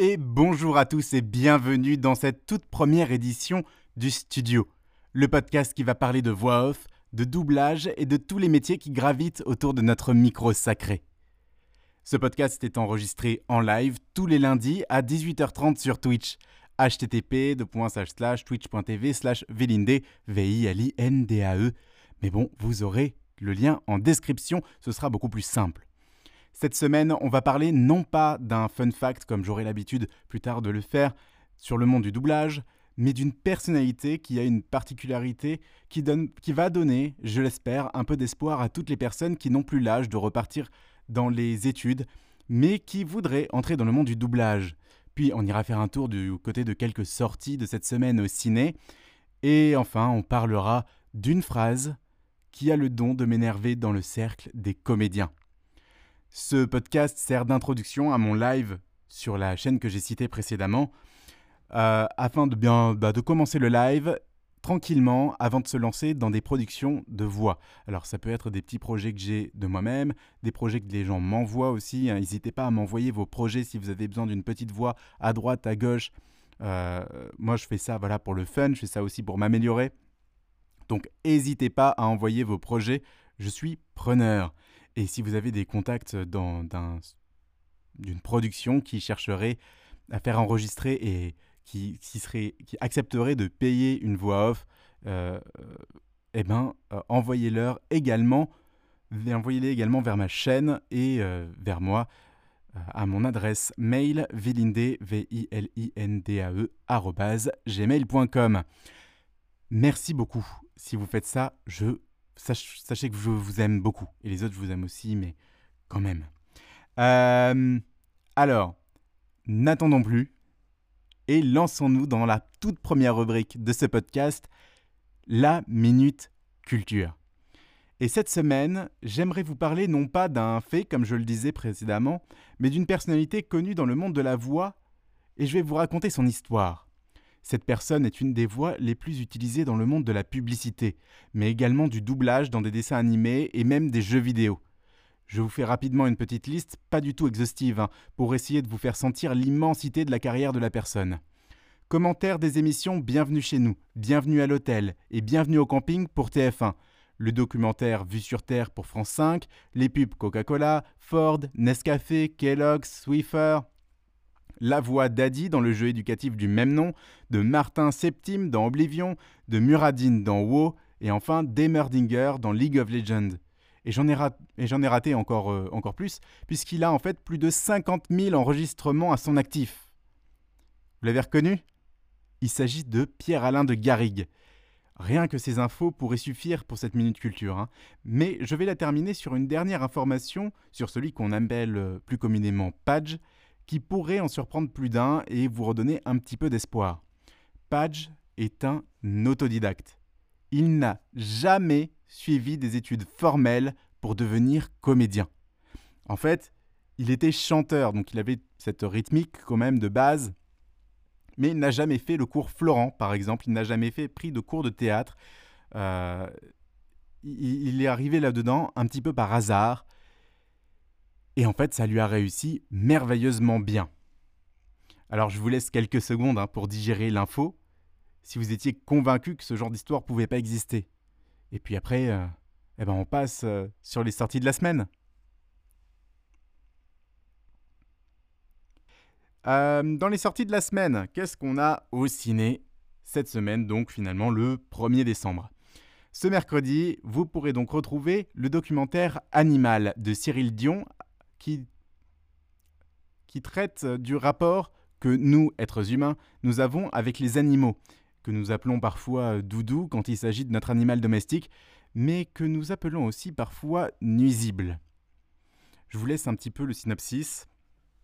Et bonjour à tous et bienvenue dans cette toute première édition du Studio, le podcast qui va parler de voix off, de doublage et de tous les métiers qui gravitent autour de notre micro sacré. Ce podcast est enregistré en live tous les lundis à 18h30 sur Twitch. http twitch.tv slash vilinde v i l i n d a e Mais bon, vous aurez le lien en description, ce sera beaucoup plus simple. Cette semaine, on va parler non pas d'un fun fact comme j'aurai l'habitude plus tard de le faire sur le monde du doublage, mais d'une personnalité qui a une particularité qui, donne, qui va donner, je l'espère, un peu d'espoir à toutes les personnes qui n'ont plus l'âge de repartir dans les études, mais qui voudraient entrer dans le monde du doublage. Puis on ira faire un tour du côté de quelques sorties de cette semaine au ciné. Et enfin, on parlera d'une phrase qui a le don de m'énerver dans le cercle des comédiens. Ce podcast sert d'introduction à mon live sur la chaîne que j'ai citée précédemment, euh, afin de bien bah, de commencer le live tranquillement avant de se lancer dans des productions de voix. Alors ça peut être des petits projets que j'ai de moi-même, des projets que les gens m'envoient aussi. Hein. N'hésitez pas à m'envoyer vos projets si vous avez besoin d'une petite voix à droite, à gauche. Euh, moi je fais ça voilà pour le fun, je fais ça aussi pour m'améliorer. Donc n'hésitez pas à envoyer vos projets, je suis preneur. Et si vous avez des contacts d'une production qui chercherait à faire enregistrer et qui, serait, qui accepterait de payer une voix off, euh, eh ben, euh, envoyez-leur également, envoyez-les également vers ma chaîne et euh, vers moi à mon adresse mail vilinde, v i l i n d a e gmail.com. Merci beaucoup. Si vous faites ça, je sachez que je vous aime beaucoup. Et les autres, je vous aime aussi, mais quand même. Euh, alors, n'attendons plus et lançons-nous dans la toute première rubrique de ce podcast, la Minute Culture. Et cette semaine, j'aimerais vous parler non pas d'un fait, comme je le disais précédemment, mais d'une personnalité connue dans le monde de la voix, et je vais vous raconter son histoire. Cette personne est une des voix les plus utilisées dans le monde de la publicité, mais également du doublage dans des dessins animés et même des jeux vidéo. Je vous fais rapidement une petite liste, pas du tout exhaustive, hein, pour essayer de vous faire sentir l'immensité de la carrière de la personne. Commentaires des émissions Bienvenue chez nous, Bienvenue à l'hôtel et Bienvenue au camping pour TF1. Le documentaire Vue sur Terre pour France 5, les pubs Coca-Cola, Ford, Nescafé, Kellogg's, Swiffer, la voix d'Adi dans le jeu éducatif du même nom, de Martin Septime dans Oblivion, de Muradin dans WoW, et enfin d'Emerdinger dans League of Legends. Et j'en ai, raté encore, euh, encore plus, puisqu'il a en fait plus de 50 000 enregistrements à son actif. Vous l'avez reconnu? Il s'agit de Pierre-Alain de Garrigue. Rien que ces infos pourraient suffire pour cette minute culture, hein. mais je vais la terminer sur une dernière information sur celui qu'on appelle euh, plus communément Page, qui pourrait en surprendre plus d'un et vous redonner un petit peu d'espoir. Page est un autodidacte. Il n'a jamais suivi des études formelles pour devenir comédien. En fait, il était chanteur, donc il avait cette rythmique quand même de base, mais il n'a jamais fait le cours Florent, par exemple, il n'a jamais fait pris de cours de théâtre. Euh, il est arrivé là-dedans un petit peu par hasard, et en fait, ça lui a réussi merveilleusement bien. Alors je vous laisse quelques secondes hein, pour digérer l'info, si vous étiez convaincu que ce genre d'histoire pouvait pas exister. Et puis après, euh, eh ben on passe euh, sur les sorties de la semaine. Euh, dans les sorties de la semaine, qu'est-ce qu'on a au ciné cette semaine, donc finalement le 1er décembre? Ce mercredi, vous pourrez donc retrouver le documentaire Animal de Cyril Dion qui, qui traite du rapport que nous, êtres humains, nous avons avec les animaux, que nous appelons parfois doudou quand il s'agit de notre animal domestique, mais que nous appelons aussi parfois nuisible. Je vous laisse un petit peu le synopsis.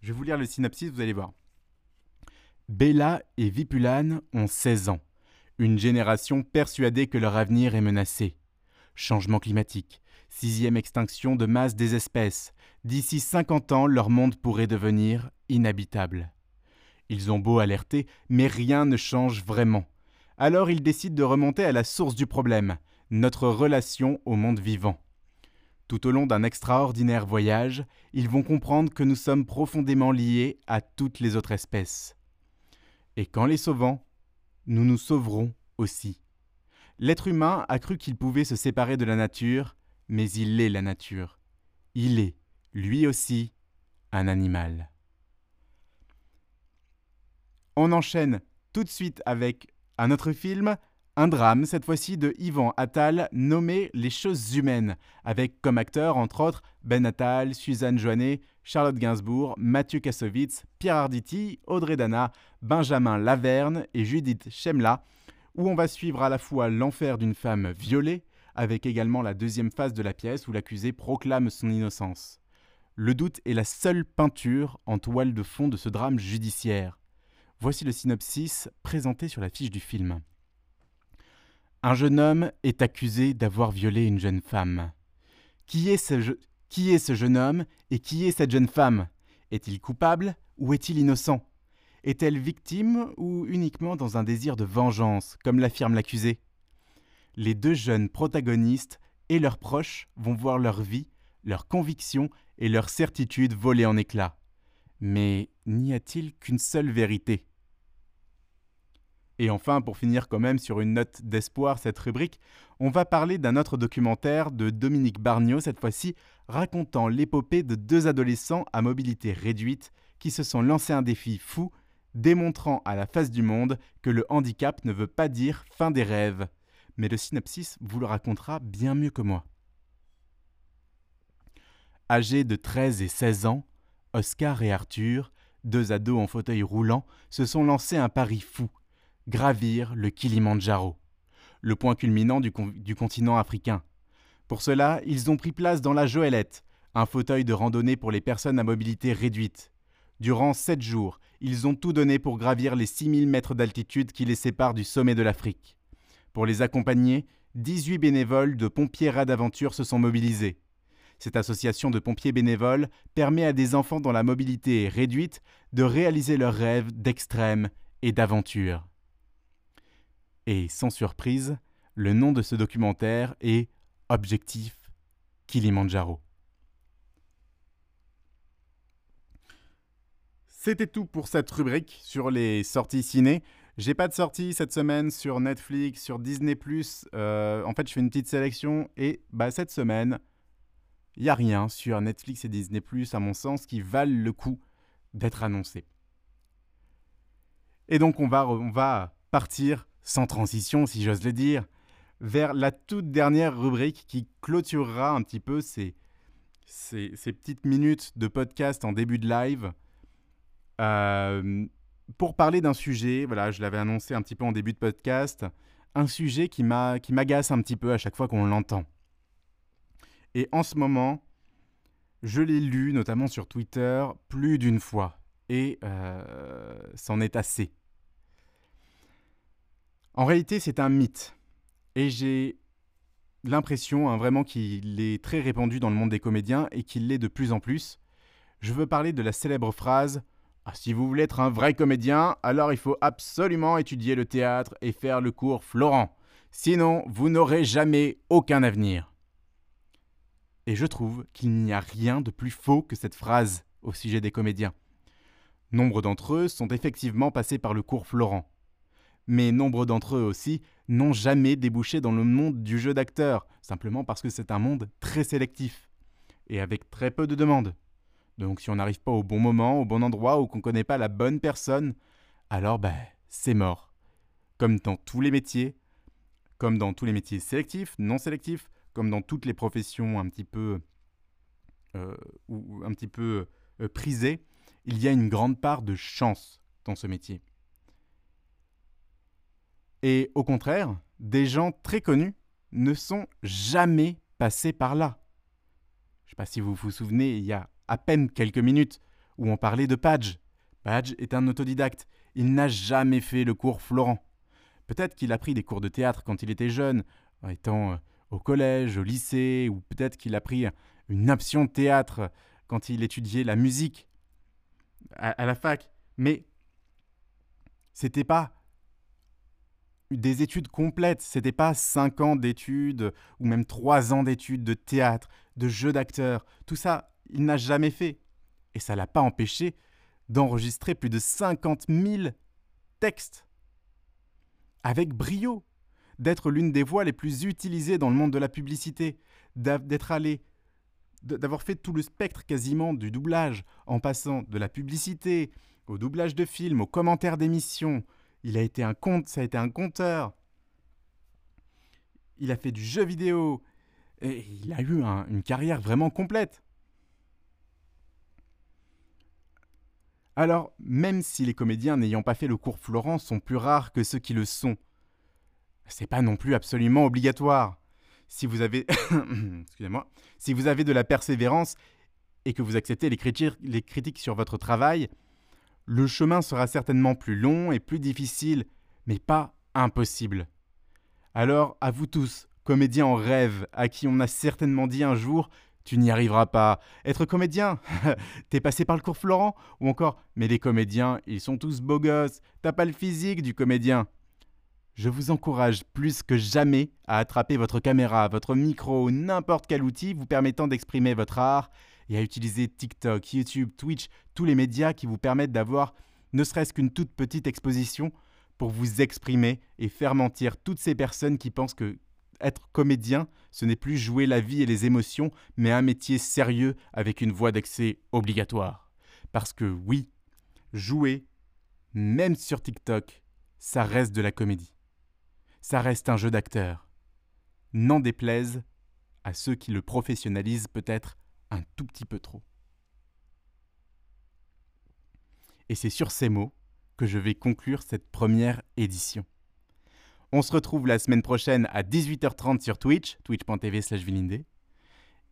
Je vais vous lire le synopsis, vous allez voir. Bella et Vipulane ont 16 ans, une génération persuadée que leur avenir est menacé. Changement climatique, sixième extinction de masse des espèces, D'ici 50 ans, leur monde pourrait devenir inhabitable. Ils ont beau alerter, mais rien ne change vraiment. Alors ils décident de remonter à la source du problème, notre relation au monde vivant. Tout au long d'un extraordinaire voyage, ils vont comprendre que nous sommes profondément liés à toutes les autres espèces. Et qu'en les sauvant, nous nous sauverons aussi. L'être humain a cru qu'il pouvait se séparer de la nature, mais il est la nature. Il est, lui aussi, un animal. On enchaîne tout de suite avec un autre film, un drame, cette fois-ci de Yvan Attal, nommé Les choses humaines, avec comme acteurs, entre autres, Ben Attal, Suzanne Joannet, Charlotte Gainsbourg, Mathieu Kassovitz, Pierre Arditi, Audrey Dana, Benjamin Laverne et Judith Chemla, où on va suivre à la fois l'enfer d'une femme violée, avec également la deuxième phase de la pièce où l'accusé proclame son innocence. Le doute est la seule peinture en toile de fond de ce drame judiciaire. Voici le synopsis présenté sur la fiche du film. Un jeune homme est accusé d'avoir violé une jeune femme. Qui est, ce qui est ce jeune homme et qui est cette jeune femme? Est-il coupable ou est-il innocent? Est-elle victime ou uniquement dans un désir de vengeance, comme l'affirme l'accusé? Les deux jeunes protagonistes et leurs proches vont voir leur vie, leurs convictions et leurs certitudes voler en éclats. Mais n'y a-t-il qu'une seule vérité? Et enfin, pour finir quand même sur une note d'espoir cette rubrique, on va parler d'un autre documentaire de Dominique Barniot, cette fois-ci racontant l'épopée de deux adolescents à mobilité réduite qui se sont lancés un défi fou, démontrant à la face du monde que le handicap ne veut pas dire fin des rêves. Mais le synopsis vous le racontera bien mieux que moi. Âgés de 13 et 16 ans, Oscar et Arthur, deux ados en fauteuil roulant, se sont lancés un pari fou gravir le Kilimandjaro, le point culminant du, continent africain. Pour cela, ils ont pris place dans la Joëlette, un fauteuil de randonnée pour les personnes à mobilité réduite. Durant sept jours, ils ont tout donné pour gravir les 6000 mètres d'altitude qui les séparent du sommet de l'Afrique. Pour les accompagner, 18 bénévoles de Pompiers Rats d'Aventure se sont mobilisés. Cette association de pompiers bénévoles permet à des enfants dont la mobilité est réduite de réaliser leurs rêves d'extrême et d'aventure. Et sans surprise, le nom de ce documentaire est Objectif Kilimandjaro. C'était tout pour cette rubrique sur les sorties ciné. J'ai pas de sortie cette semaine sur Netflix, sur Disney+. Euh, en fait, je fais une petite sélection et bah, cette semaine, il n'y a rien sur Netflix et Disney+, à mon sens, qui valent le coup d'être annoncé. Et donc, on va, on va partir sans transition si j'ose le dire, vers la toute dernière rubrique qui clôturera un petit peu ces, ces, petites minutes de podcast en début de live. Euh, pour parler d'un sujet, voilà, je l'avais annoncé un petit peu en début de podcast, un sujet qui m'agace un petit peu à chaque fois qu'on l'entend. Et en ce moment, je l'ai lu, notamment sur Twitter, plus d'une fois. Et euh, c'en est assez. En réalité, c'est un mythe. Et j'ai l'impression hein, vraiment qu'il est très répandu dans le monde des comédiens et qu'il l'est de plus en plus. Je veux parler de la célèbre phrase ah, Si vous voulez être un vrai comédien, alors il faut absolument étudier le théâtre et faire le cours Florent. Sinon, vous n'aurez jamais aucun avenir. Et je trouve qu'il n'y a rien de plus faux que cette phrase au sujet des comédiens. Nombre d'entre eux sont effectivement passés par le cours Florent mais nombre d'entre eux aussi n'ont jamais débouché dans le monde du jeu d'acteur, simplement parce que c'est un monde très sélectif, et avec très peu de demandes. Donc si on n'arrive pas au bon moment, au bon endroit, ou qu'on ne connaît pas la bonne personne, alors ben, c'est mort. Comme dans tous les métiers, comme dans tous les métiers sélectifs, non sélectifs, comme dans toutes les professions un petit peu, euh, ou un petit peu euh, prisées, il y a une grande part de chance dans ce métier. Et au contraire, des gens très connus ne sont jamais passés par là. Je ne sais pas si vous vous souvenez, il y a à peine quelques minutes où on parlait de Padge. Padge est un autodidacte. Il n'a jamais fait le cours Florent. Peut-être qu'il a pris des cours de théâtre quand il était jeune, étant euh, au collège, au lycée, ou peut-être qu'il a pris une option théâtre quand il étudiait la musique à, à la fac. Mais c'était pas des études complètes. C'était pas cinq ans d'études ou même trois ans d'études de théâtre, de jeu d'acteur. Tout ça, il n'a jamais fait. Et ça l'a pas empêché d'enregistrer plus de 50 000 textes. Avec brio. D'être l'une des voix les plus utilisées dans le monde de la publicité. D'être allé d'avoir fait tout le spectre quasiment du doublage, en passant de la publicité au doublage de films, aux commentaires d'émissions. Il a été un compte, ça a été un conteur. Il a fait du jeu vidéo. Et il a eu une carrière vraiment complète. Alors, même si les comédiens n'ayant pas fait le cours Florent sont plus rares que ceux qui le sont, c'est pas non plus absolument obligatoire. Si vous avez, excusez-moi, si vous avez de la persévérance et que vous acceptez les critiques, les critiques sur votre travail, le chemin sera certainement plus long et plus difficile, mais pas impossible. Alors, à vous tous, comédiens en rêve, à qui on a certainement dit un jour tu n'y arriveras pas. Être comédien T'es passé par le cours Florent Ou encore Mais les comédiens, ils sont tous beaux gosses, t'as pas le physique du comédien. Je vous encourage plus que jamais à attraper votre caméra, votre micro ou n'importe quel outil vous permettant d'exprimer votre art et à utiliser TikTok, YouTube, Twitch, tous les médias qui vous permettent d'avoir ne serait-ce qu'une toute petite exposition pour vous exprimer et faire mentir toutes ces personnes qui pensent que être comédien, ce n'est plus jouer la vie et les émotions, mais un métier sérieux avec une voie d'accès obligatoire. Parce que oui, jouer, même sur TikTok, ça reste de la comédie. Ça reste un jeu d'acteur. N'en déplaise à ceux qui le professionnalisent peut-être un tout petit peu trop. Et c'est sur ces mots que je vais conclure cette première édition. On se retrouve la semaine prochaine à 18h30 sur Twitch, twitch.tv slash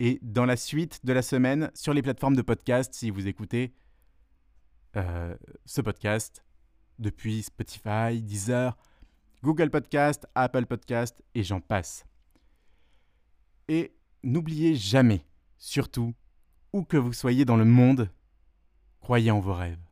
Et dans la suite de la semaine, sur les plateformes de podcast, si vous écoutez euh, ce podcast depuis Spotify, Deezer, Google Podcast, Apple Podcast et j'en passe. Et n'oubliez jamais, surtout, où que vous soyez dans le monde, croyez en vos rêves.